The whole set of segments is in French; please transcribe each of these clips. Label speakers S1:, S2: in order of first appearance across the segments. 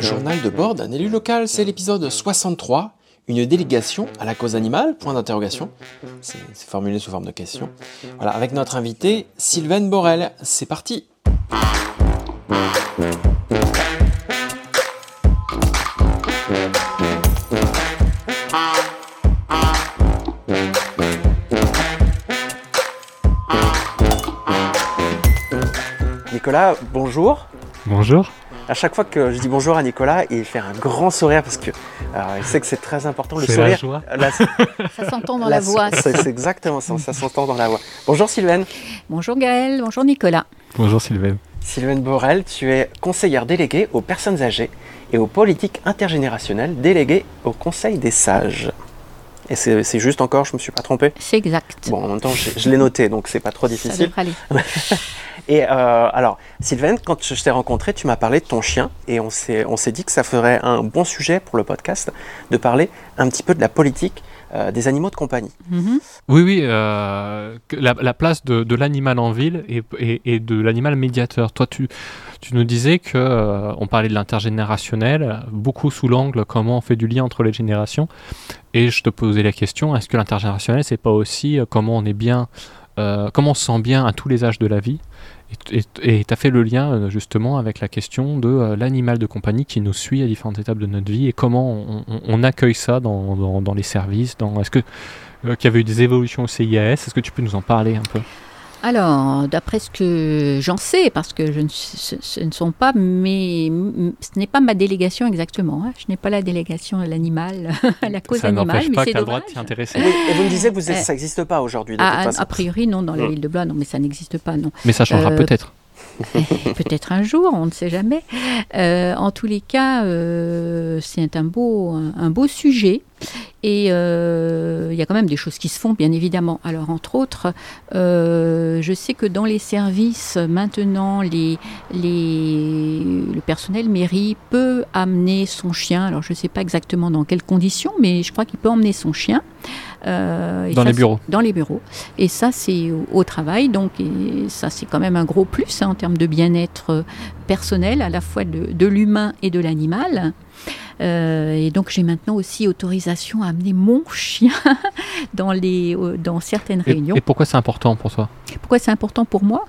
S1: Journal de bord d'un élu local, c'est l'épisode 63. Une délégation à la cause animale Point d'interrogation. C'est c'est formulé sous forme de question. Voilà, avec notre invité Sylvaine Borel. C'est parti. Nicolas, bonjour.
S2: Bonjour.
S1: À chaque fois que je dis bonjour à Nicolas, il fait un grand sourire parce que alors, il sait que c'est très important le
S2: la
S1: sourire.
S2: joie.
S1: La-
S3: Ça s'entend dans la, voix. ça.
S1: C'est exactement ça, ça s'entend dans la voix. Bonjour Sylvaine.
S3: Bonjour Gaël, bonjour Nicolas.
S2: Bonjour Sylvain.
S1: Sylvaine Borel, tu es conseillère déléguée aux personnes âgées et aux politiques intergénérationnelles déléguée au Conseil des sages. Et c'est juste encore, je me suis pas trompé?
S3: C'est exact.
S1: Bon, en même temps, je, je l'ai noté, donc c'est pas trop
S3: Ça
S1: difficile.
S3: devrait aller.
S1: Et euh, alors, Sylvaine, quand je t'ai rencontré, tu m'as parlé de ton chien et on s'est on s'est dit que ça ferait un bon sujet pour le podcast de parler un petit peu de la politique euh, des animaux de compagnie.
S3: Mhm.
S2: Oui, oui, euh, la, la place de, de l'animal en ville et, et- et de l'animal médiateur. Toi, tu, tu nous disais que euh, on parlait de l'intergénérationnel, beaucoup sous l'angle comment on fait du lien entre les générations. Et je te posais la question est-ce que l'intergénérationnel, c'est pas aussi comment on est bien, euh, comment on se sent bien à tous les âges de la vie et tu as fait le lien euh, justement avec la question de euh, l'animal de compagnie qui nous suit à différentes étapes de notre vie et comment on, accueille ça dans, les services. Dans, est-ce que qu'il y avait eu des évolutions au CIAS Est-ce que tu peux nous en parler un peu?
S3: Alors, d'après ce que j'en sais, parce que je ne, ce, ce ne sont pas mes, m- ce n'est pas ma délégation exactement. hein. Je n'ai pas la délégation à l'animal, à la cause
S2: Ça
S3: animale,
S2: n'empêche
S3: mais
S2: pas que
S3: c'est
S2: tu as le droit de
S3: dommage.
S2: t'y intéresser.
S1: Oui, et vous me disiez que vous,
S3: Euh,
S1: ça n'existe pas aujourd'hui,
S3: Ah,
S1: toute
S3: a, priori, non, dans la
S1: Mm.
S3: ville de Blois, non, mais ça n'existe pas, non.
S2: Mais ça changera
S3: Euh,
S2: peut-être.
S3: Peut-être un jour, on ne sait jamais. Euh, en tous les cas, euh, c'est un beau, un, un beau sujet. Et euh, il y a quand même des choses qui se font, bien évidemment. Alors, entre autres, euh, je sais que dans les services, maintenant, les, les, le personnel mairie peut amener son chien. Alors, je ne sais pas exactement dans quelles conditions, mais je crois qu'il peut emmener son chien. Euh,
S2: Dans
S3: ça,
S2: les bureaux.
S3: Dans les bureaux. Et ça, c'est au, au travail. Donc, et ça, c'est quand même un gros plus hein, en termes de bien-être personnel, à la fois de, de l'humain et de l'animal. Euh, et donc, j'ai maintenant aussi autorisation à amener mon chien dans, les, euh, dans certaines
S2: Et,
S3: réunions.
S2: et pourquoi c'est important pour toi?
S3: Pourquoi c'est important pour moi?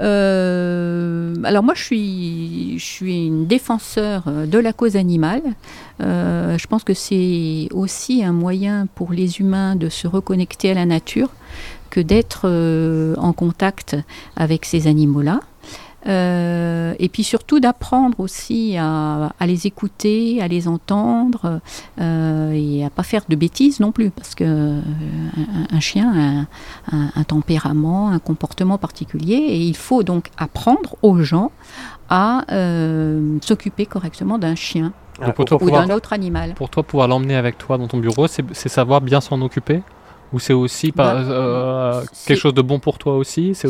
S3: Euh, Alors moi, je suis, je suis une défenseur de la cause animale. Euh, je pense que c'est aussi un moyen pour les humains de se reconnecter à la nature que d'être euh, en contact avec ces animaux-là. Euh, et puis surtout d'apprendre aussi à, à les écouter, à les entendre euh, et à pas faire de bêtises non plus parce que euh, un, un chien a un, un tempérament, un comportement particulier et il faut donc apprendre aux gens à euh, s'occuper correctement d'un chien ou d'un autre animal.
S2: pour toi, pouvoir l'emmener avec toi dans ton bureau, c'est savoir bien s'en occuper? Ou c'est aussi pas,
S3: Bah,
S2: euh, quelque chose de bon pour toi aussi C'est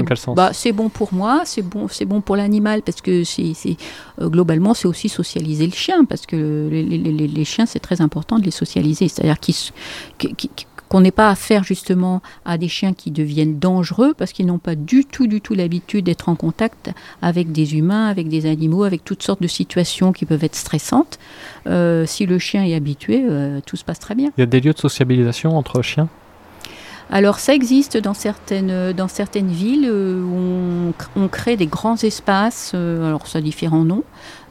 S2: dans quel sens?
S3: bah, c'est bon pour moi, c'est bon, bon pour l'animal parce que c'est, euh, globalement c'est aussi socialiser le chien parce que les, les- les- les chiens c'est très important de les socialiser, c'est-à-dire qu'ils qu'- qu'on n'ait pas affaire justement à des chiens qui deviennent dangereux parce qu'ils n'ont pas du tout du tout l'habitude d'être en contact avec des humains, avec des animaux, avec toutes sortes de situations qui peuvent être stressantes. Euh, si le chien est habitué, euh, tout se passe très bien.
S2: Il y a des lieux de sociabilisation entre chiens?
S3: Alors ça existe dans certaines, dans certaines villes euh, où on, cr- on crée des grands espaces, euh, alors ça a différents noms.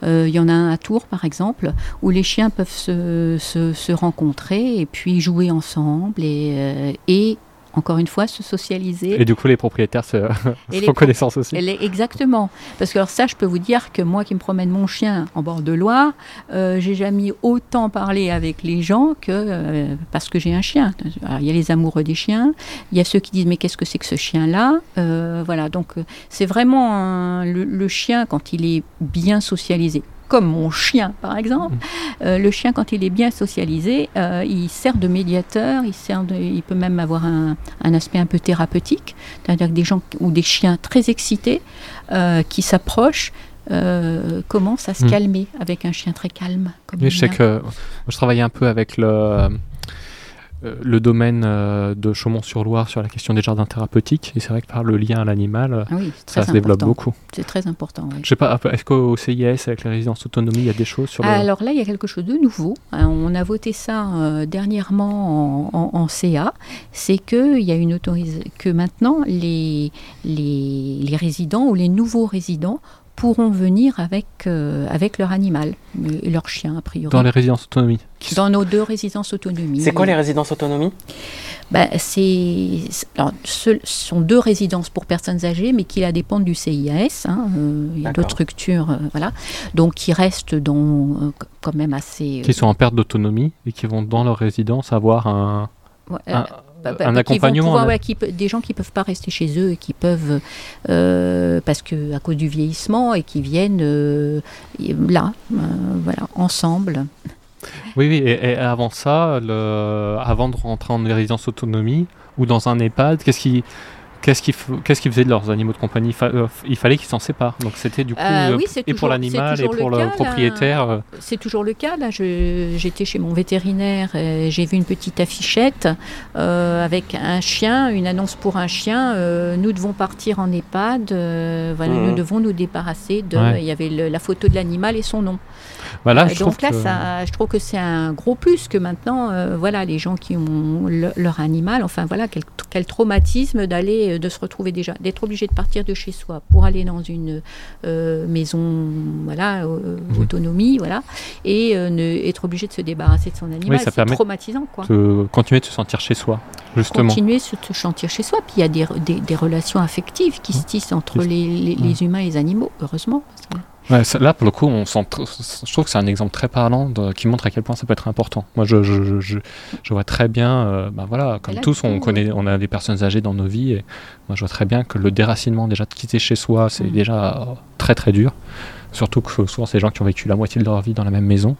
S3: Euh, Il y en a un à Tours par exemple, où les chiens peuvent se, rencontrer et puis jouer ensemble et encore une fois se socialiser.
S2: Et du coup, les propriétaires se,
S3: Et
S2: font connaissance aussi.
S3: Exactement. Parce que alors ça, je peux vous dire que moi qui me promène mon chien en bord de Loire, euh, j'ai jamais autant parlé avec les gens que euh, parce que j'ai un chien. Alors, il y a les amoureux des chiens, il y a ceux qui disent mais qu'est-ce que c'est que ce chien-là? Euh, Voilà, donc c'est vraiment un- le, le chien quand il est bien socialisé. Comme mon chien, par exemple. Euh, le chien, quand il est bien socialisé, euh, il sert de médiateur, il, sert de, il peut même avoir un, un aspect un peu thérapeutique. C'est-à-dire que des gens ou des chiens très excités euh, qui s'approchent commencent à se
S2: Mm.
S3: calmer avec un chien très calme. Comme
S2: Oui, je sais que moi, je travaillais un peu avec le, le domaine euh, de Chaumont-sur-Loire sur la question des jardins thérapeutiques. Et c'est vrai que par le lien à l'animal,
S3: Ah oui,
S2: ça se développe beaucoup.
S3: C'est très important. oui.
S2: Je sais pas, est-ce qu'au CIS, avec la résidence autonomie, il y a des choses sur le...
S3: Alors là, il y a quelque chose de nouveau. Hein, On a voté ça euh, dernièrement en, en- en CA. C'est que il y a une autorisation que maintenant les, les, les résidents ou les nouveaux résidents pourront venir avec, euh, avec leur animal, et leur chien a priori.
S2: Dans les résidences autonomie. Sont-
S3: Dans nos deux résidences autonomie.
S1: C'est quoi les résidences autonomie
S3: Ben, c'est, c'est- alors, ce sont deux résidences pour personnes âgées, mais qui la dépendent du CIAS. hein, euh, il y a d'autres structures, euh, voilà, donc qui restent dans euh, quand même assez. euh,
S2: qui sont en perte d'autonomie et qui vont dans leur résidence avoir un,
S3: ouais,
S2: un,
S3: euh, bah, bah,
S2: un accompagnement.
S3: pouvoir-
S2: un-
S3: ouais, qui peut- des gens qui peuvent pas rester chez eux et qui peuvent euh, parce que à cause du vieillissement et qui viennent euh, là, euh, voilà, ensemble.
S2: Oui, oui, et, et avant ça, le, avant de rentrer en résidence autonomie ou dans un EHPAD, qu'est-ce qui. Qu'est-ce qu'ils qu'ils faisaient de leurs animaux de compagnie? Fa- euh, Il fallait qu'ils s'en séparent. Donc c'était du coup
S3: Euh,
S2: euh,
S3: oui,
S2: et pour l'animal et pour
S3: le cas,
S2: propriétaire. euh,
S3: C'est toujours le cas. Là, j'étais chez mon vétérinaire, et j'ai vu une petite affichette euh, avec un chien, une annonce pour un chien. euh, nous devons partir en EHPAD. voilà, nous devons nous débarrasser de.
S2: Ouais.
S3: Il y avait le- la photo de l'animal et son nom.
S2: Voilà,
S3: Euh,
S2: je
S3: donc là,
S2: que-
S3: ça, je trouve que c'est un gros plus que maintenant, euh, voilà, les gens qui ont le- leur animal, enfin voilà, quel, quel traumatisme d'aller, euh, de se retrouver déjà, d'être obligé de partir de chez soi pour aller dans une euh, maison, voilà, euh, autonomie, voilà, et euh, ne, être obligé de se débarrasser de son animal,
S2: ça
S3: c'est traumatisant, quoi.
S2: de continuer de se sentir chez soi, justement.
S3: Continuer à se se sentir chez soi, puis il y a des, des, des relations affectives qui se tissent entre les, les- les humains et les animaux, heureusement. parce que-
S2: Ouais, ça- là, pour le coup, on sent tr- je trouve que c'est un exemple très parlant de- qui montre à quel point ça peut être important. Moi, je, je, je, je- je vois très bien, euh, ben voilà, comme
S3: là,
S2: tous, on connaît, on a des personnes âgées dans nos vies, et moi, je vois très bien que le déracinement, déjà de quitter chez soi, c'est
S3: Mm.
S2: déjà euh, très très dur. Surtout que souvent, c'est des gens qui ont vécu la moitié de leur vie dans la même maison.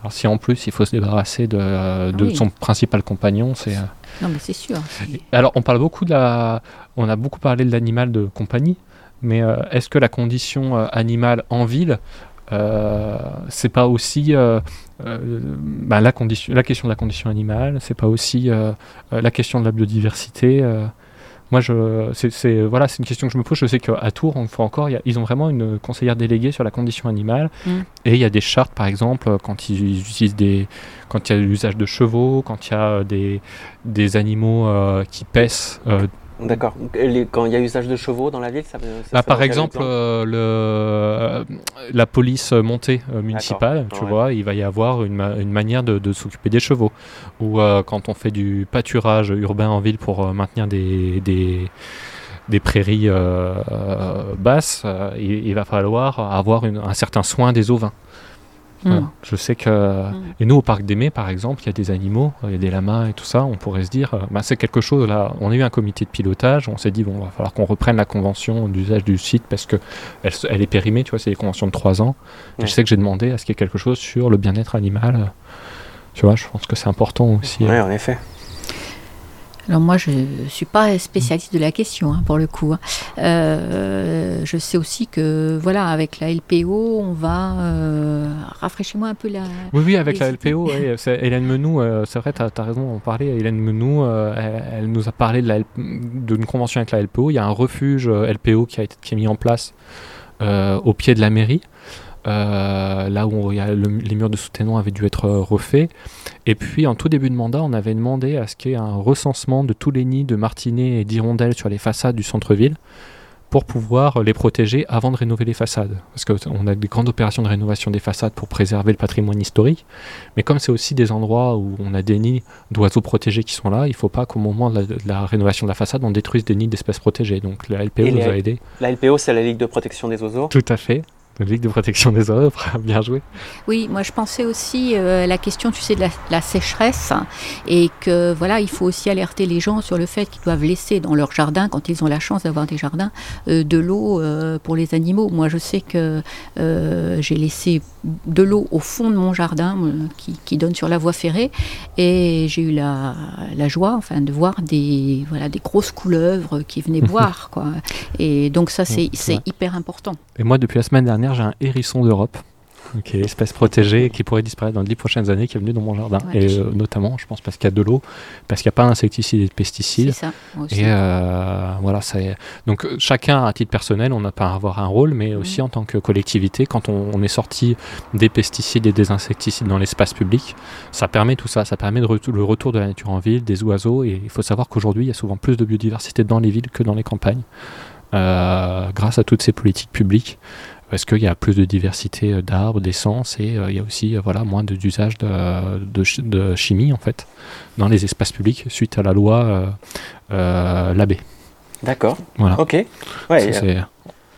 S2: Alors, si en plus, il faut se débarrasser de, euh, de
S3: Ah oui.
S2: son principal compagnon, c'est. euh,
S3: Non, mais c'est sûr.
S2: alors, on parle beaucoup de la, on a beaucoup parlé de l'animal de compagnie, mais euh, est-ce que la condition euh, animale en ville, euh, c'est pas aussi bah, la condition, la question de la condition animale, c'est pas aussi la question de la biodiversité. moi, je, c'est, voilà, c'est une question que je me pose. Je sais qu'à Tours, on encore, il y a- ils ont vraiment une conseillère déléguée sur la condition animale,
S3: Mm.
S2: et il y a des chartes, par exemple, quand ils utilisent des, quand il y a l'usage de chevaux, quand il y a des, des animaux euh, qui pèsent. euh,
S1: D'accord. Quand il y a usage de chevaux dans la ville, ça, ça
S2: bah,
S1: fait
S2: par exemple, euh, le, euh, la police montée euh, municipale, tu
S1: Ouais.
S2: vois, il va y avoir une, ma- une manière de, de s'occuper des chevaux. Ou euh, quand on fait du pâturage urbain en ville pour euh, maintenir des, des, des prairies euh, euh, basses, euh, il, il va falloir avoir une- un certain soin des ovins. Voilà.
S3: Mm.
S2: Je sais que. Et nous, au parc d'Aimé, par exemple, il y a des animaux, il y a des lamas et tout ça. On pourrait se dire, euh, bah, c'est quelque chose. Là, on a eu un comité de pilotage. On s'est dit, bon, va falloir qu'on reprenne la convention d'usage du site parce que elle, est périmée. Tu vois, c'est des conventions de 3 ans. Et je sais que j'ai demandé à ce qu'il y ait quelque chose sur le bien-être animal. Tu vois, je pense que c'est important aussi.
S1: Ouais,
S2: euh.
S1: en effet.
S3: Alors moi, je ne suis pas spécialiste de la question, hein, pour le coup. hein. Euh, je sais aussi que, voilà, avec la LPO, on va... Euh, Rafraîchis-moi un peu la...
S2: Oui, oui, avec
S3: les
S2: la. LPO, ouais, c'est Hélène Menou, euh, c'est vrai, tu as, raison d'en parler. Hélène Menou, euh, elle, elle nous a parlé de la L- d'une convention avec la LPO. Il y a un refuge euh, LPO qui, a été, qui est mis en place euh, au pied de la mairie. Euh, là où il y a le- les murs de soutènement avaient dû être euh, refaits. Et puis, en tout début de mandat, on avait demandé à ce qu'il y ait un recensement de tous les nids de martinets et d'hirondelles sur les façades du centre-ville pour pouvoir les protéger avant de rénover les façades. Parce qu'on a des grandes opérations de rénovation des façades pour préserver le patrimoine historique. Mais comme c'est aussi des endroits où on a des nids d'oiseaux protégés qui sont là, il ne faut pas qu'au moment de la, de la rénovation de la façade, on détruise des nids d'espèces protégées. Donc la LPO
S1: Et
S2: nous
S1: les-
S2: a aidés.
S1: La LPO, c'est la Ligue de protection des oiseaux?
S2: Tout à fait. La Ligue de protection des oiseaux, bien joué.
S3: Oui, moi je pensais aussi euh, à la question, tu sais, de la, la sécheresse et que voilà, il faut aussi alerter les gens sur le fait qu'ils doivent laisser dans leur jardin, quand ils ont la chance d'avoir des jardins, euh, de l'eau euh, pour les animaux. Moi, je sais que euh, j'ai laissé de l'eau au fond de mon jardin euh, qui, qui donne sur la voie ferrée et j'ai eu la, la joie, enfin, de voir des voilà des grosses couleuvres qui venaient boire, quoi. Et donc ça, c'est c'est
S2: Ouais.
S3: hyper important.
S2: Et moi, depuis la semaine dernière, j'ai un hérisson d'Europe. qui est espèce protégée qui pourrait disparaître dans les 10 prochaines années, qui est venue dans mon jardin.
S3: Ouais.
S2: Et euh, notamment, je pense, parce qu'il y a de l'eau, parce qu'il n'y a pas d'insecticides et de
S3: C'est
S2: pesticides.
S3: ça. moi aussi.
S2: Et euh, voilà, c'est donc euh, chacun à titre personnel, on n'a pas à avoir un rôle, mais aussi en tant que collectivité, quand on, on est sorti des pesticides et des insecticides dans l'espace public, ça permet tout ça, ça permet de le retour de la nature en ville, des oiseaux. Et il faut savoir qu'aujourd'hui, il y a souvent plus de biodiversité dans les villes que dans les campagnes, euh, grâce à toutes ces politiques publiques. Parce qu'il y a plus de diversité euh, d'arbres, d'essences, et euh, il y a aussi euh, voilà, moins d'usage de, de, chi- de chimie en fait dans les espaces publics suite à la loi Labbé.
S1: D'accord.
S2: Voilà.
S1: Ok. Ouais.
S2: Ça, c'est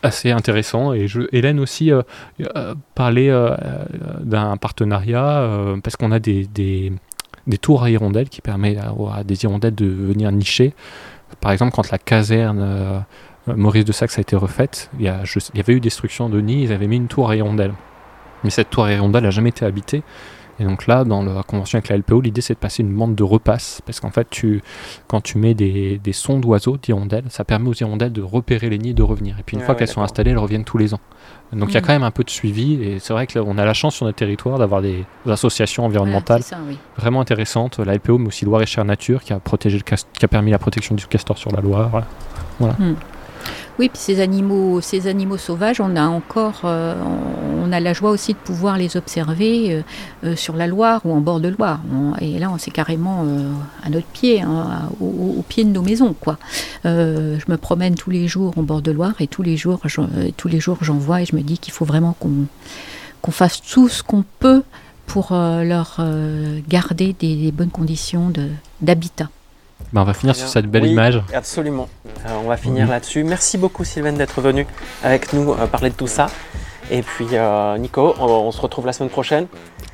S2: assez intéressant. Et je, Hélène aussi euh, euh, parlait euh, d'un partenariat parce qu'on a des, des, des tours à hirondelles qui permettent à, à des hirondelles de venir nicher. Par exemple, quand la caserne Maurice de Saxe a été refaite, il y, a, je- il y avait eu destruction de nids, ils avaient mis une tour à hirondelles. Mais cette tour à hirondelles n'a jamais été habitée. Et donc là, dans la convention avec la LPO, l'idée c'est de passer une bande de repasse. Parce qu'en fait, tu, quand tu mets des, des sons d'oiseaux, d'hirondelles, ça permet aux hirondelles de repérer les nids et de revenir. Et puis une
S1: Ouais,
S2: fois
S1: ouais,
S2: qu'elles sont installées, elles reviennent tous les ans. Donc il y a
S3: Mhm.
S2: quand même un peu de suivi. Et c'est vrai qu'on a la chance sur notre territoire d'avoir des, des associations environnementales
S3: ça, oui.
S2: vraiment intéressantes. La LPO, mais aussi Loire et Cher Nature, qui a, protégé le qui a permis la protection du castor sur la Loire. Voilà.
S3: Oui, puis ces animaux, ces animaux sauvages, on a encore, euh, on a la joie aussi de pouvoir les observer euh, euh, sur la Loire ou en bord de Loire. Et là, on c'est carrément à notre pied, hein, au, pied de nos maisons, quoi. Je me promène tous les jours en bord de Loire et tous les jours, j'en- tous les jours, j'en vois et je me dis qu'il faut vraiment qu'on qu'on fasse tout ce qu'on peut pour leur garder des, bonnes conditions d'habitat.
S2: Ben, on va finir sur cette belle
S1: Oui.
S2: image.
S1: Absolument. Alors, on va finir là-dessus. Merci beaucoup Sylvain d'être venu avec nous euh, parler de tout ça. Et puis euh, Nico, on, on se retrouve la semaine prochaine.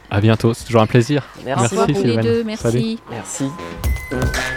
S2: À bientôt, c'est toujours un plaisir.
S1: Merci,
S2: Merci,
S3: deux, merci.
S2: Salut.
S1: Merci.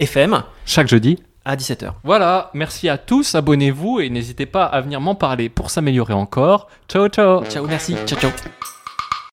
S1: FM
S2: chaque jeudi.
S1: à 17h.
S2: Voilà, merci à tous, abonnez-vous et n'hésitez pas à venir m'en parler pour s'améliorer encore. Ciao ciao
S1: Ciao, merci. Ciao, ciao.